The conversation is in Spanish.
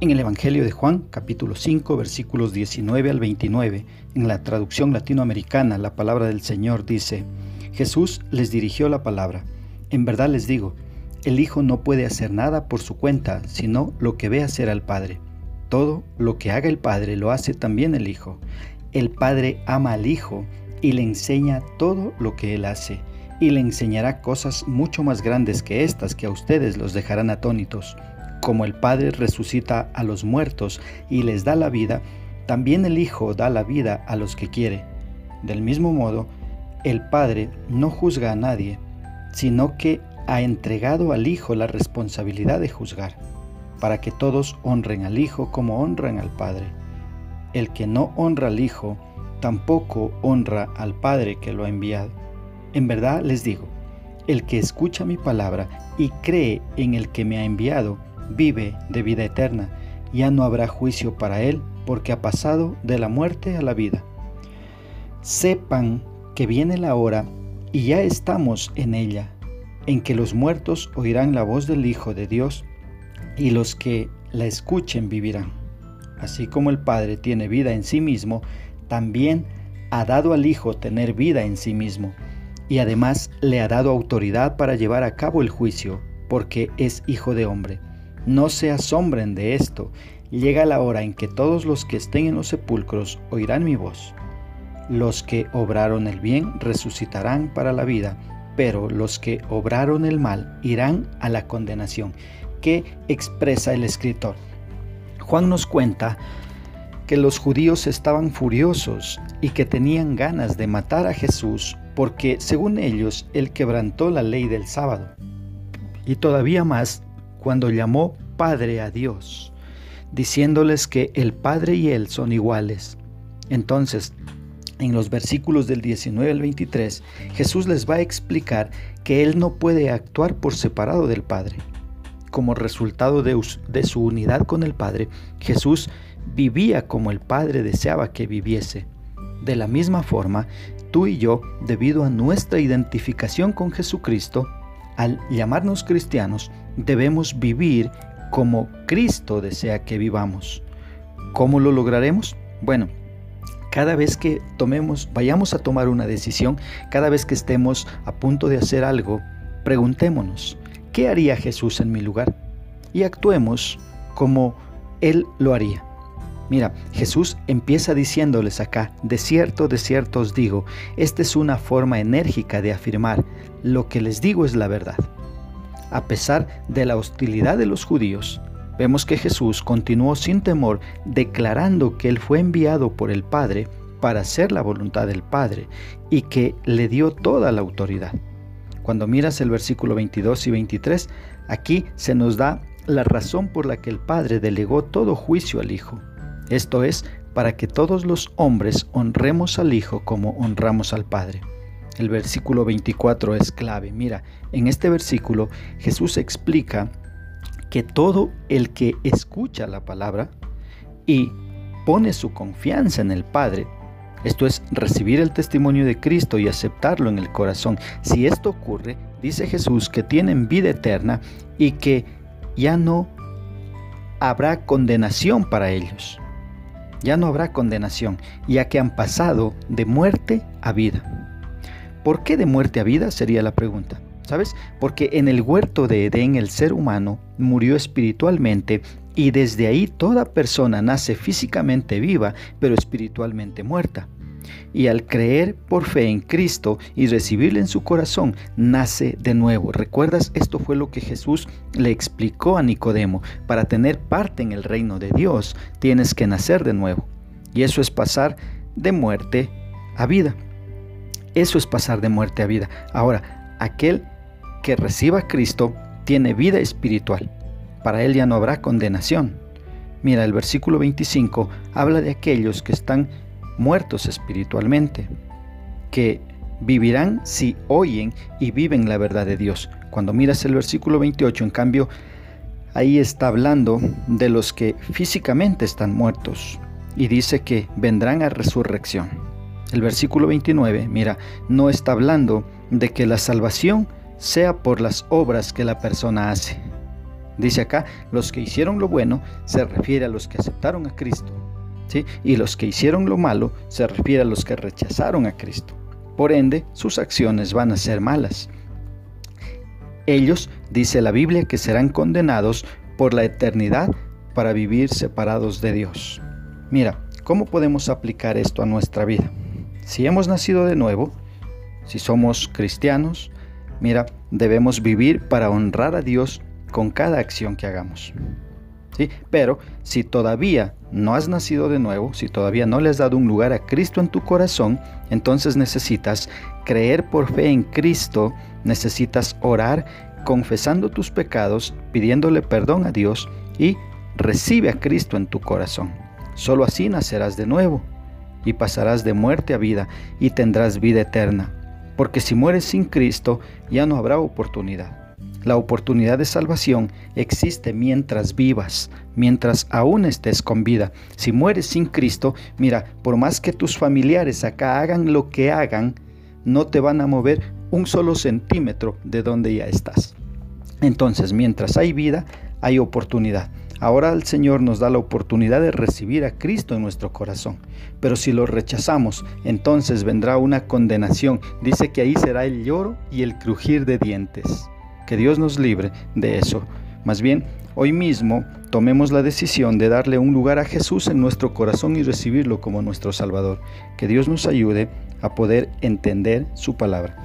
En el Evangelio de Juan, capítulo 5, versículos 19 al 29, en la traducción latinoamericana, la palabra del Señor dice, Jesús les dirigió la palabra, en verdad les digo, el Hijo no puede hacer nada por su cuenta, sino lo que ve hacer al Padre. Todo lo que haga el Padre lo hace también el Hijo. El Padre ama al Hijo y le enseña todo lo que Él hace, y le enseñará cosas mucho más grandes que estas que a ustedes los dejarán atónitos como el Padre resucita a los muertos y les da la vida, también el Hijo da la vida a los que quiere. Del mismo modo, el Padre no juzga a nadie, sino que ha entregado al Hijo la responsabilidad de juzgar, para que todos honren al Hijo como honran al Padre. El que no honra al Hijo, tampoco honra al Padre que lo ha enviado. En verdad les digo, el que escucha mi palabra y cree en el que me ha enviado, vive de vida eterna, ya no habrá juicio para él, porque ha pasado de la muerte a la vida. Sepan que viene la hora, y ya estamos en ella, en que los muertos oirán la voz del Hijo de Dios, y los que la escuchen vivirán. Así como el Padre tiene vida en sí mismo, también ha dado al Hijo tener vida en sí mismo, y además le ha dado autoridad para llevar a cabo el juicio, porque es Hijo de hombre. No se asombren de esto, llega la hora en que todos los que estén en los sepulcros oirán mi voz. Los que obraron el bien resucitarán para la vida, pero los que obraron el mal irán a la condenación. ¿Qué expresa el escritor? Juan nos cuenta que los judíos estaban furiosos y que tenían ganas de matar a Jesús porque, según ellos, él quebrantó la ley del sábado. Y todavía más cuando llamó Padre a Dios, diciéndoles que el Padre y Él son iguales. Entonces, en los versículos del 19 al 23, Jesús les va a explicar que Él no puede actuar por separado del Padre. Como resultado de, de, su unidad con el Padre, Jesús vivía como el Padre deseaba que viviese. De la misma forma, tú y yo, debido a nuestra identificación con Jesucristo, al llamarnos cristianos, debemos vivir como Cristo desea que vivamos. ¿Cómo lo lograremos? Bueno, cada vez que tomemos, vayamos a tomar una decisión, cada vez que estemos a punto de hacer algo, preguntémonos, ¿qué haría Jesús en mi lugar? Y actuemos como Él lo haría. Mira, Jesús empieza diciéndoles acá, de cierto, de cierto os digo, esta es una forma enérgica de afirmar, lo que les digo es la verdad. A pesar de la hostilidad de los judíos, vemos que Jesús continuó sin temor declarando que Él fue enviado por el Padre para hacer la voluntad del Padre y que le dio toda la autoridad. Cuando miras el versículo 22 y 23, aquí se nos da la razón por la que el Padre delegó todo juicio al Hijo. Esto es, para que todos los hombres honremos al Hijo como honramos al Padre. El versículo 24 es clave. Mira, en este versículo Jesús explica que todo el que escucha la palabra y pone su confianza en el Padre, esto es recibir el testimonio de Cristo y aceptarlo en el corazón. Si esto ocurre, dice Jesús que tienen vida eterna y que ya no habrá condenación para ellos ya no habrá condenación, ya que han pasado de muerte a vida. ¿Por qué de muerte a vida? Sería la pregunta. ¿Sabes? Porque en el huerto de Edén el ser humano murió espiritualmente y desde ahí toda persona nace físicamente viva, pero espiritualmente muerta y al creer por fe en Cristo y recibirle en su corazón, nace de nuevo. ¿Recuerdas? Esto fue lo que Jesús le explicó a Nicodemo. Para tener parte en el reino de Dios, tienes que nacer de nuevo. Y eso es pasar de muerte a vida. Eso es pasar de muerte a vida. Ahora, aquel que reciba a Cristo tiene vida espiritual. Para él ya no habrá condenación. Mira, el versículo 25 habla de aquellos que están muertos espiritualmente, que vivirán si oyen y viven la verdad de Dios. Cuando miras el versículo 28, en cambio, ahí está hablando de los que físicamente están muertos y dice que vendrán a resurrección. El versículo 29, mira, no está hablando de que la salvación sea por las obras que la persona hace. Dice acá, los que hicieron lo bueno se refiere a los que aceptaron a Cristo. Y los que hicieron lo malo se refiere a los que rechazaron a Cristo. Por ende, sus acciones van a ser malas. Ellos, dice la Biblia, que serán condenados por la eternidad para vivir separados de Dios. Mira, ¿cómo podemos aplicar esto a nuestra vida? Si hemos nacido de nuevo, si somos cristianos, mira, debemos vivir para honrar a Dios con cada acción que hagamos. Pero si todavía no has nacido de nuevo, si todavía no le has dado un lugar a Cristo en tu corazón, entonces necesitas creer por fe en Cristo, necesitas orar confesando tus pecados, pidiéndole perdón a Dios y recibe a Cristo en tu corazón. Solo así nacerás de nuevo y pasarás de muerte a vida y tendrás vida eterna. Porque si mueres sin Cristo ya no habrá oportunidad. La oportunidad de salvación existe mientras vivas, mientras aún estés con vida. Si mueres sin Cristo, mira, por más que tus familiares acá hagan lo que hagan, no te van a mover un solo centímetro de donde ya estás. Entonces, mientras hay vida, hay oportunidad. Ahora el Señor nos da la oportunidad de recibir a Cristo en nuestro corazón. Pero si lo rechazamos, entonces vendrá una condenación. Dice que ahí será el lloro y el crujir de dientes. Que Dios nos libre de eso. Más bien, hoy mismo tomemos la decisión de darle un lugar a Jesús en nuestro corazón y recibirlo como nuestro Salvador. Que Dios nos ayude a poder entender su palabra.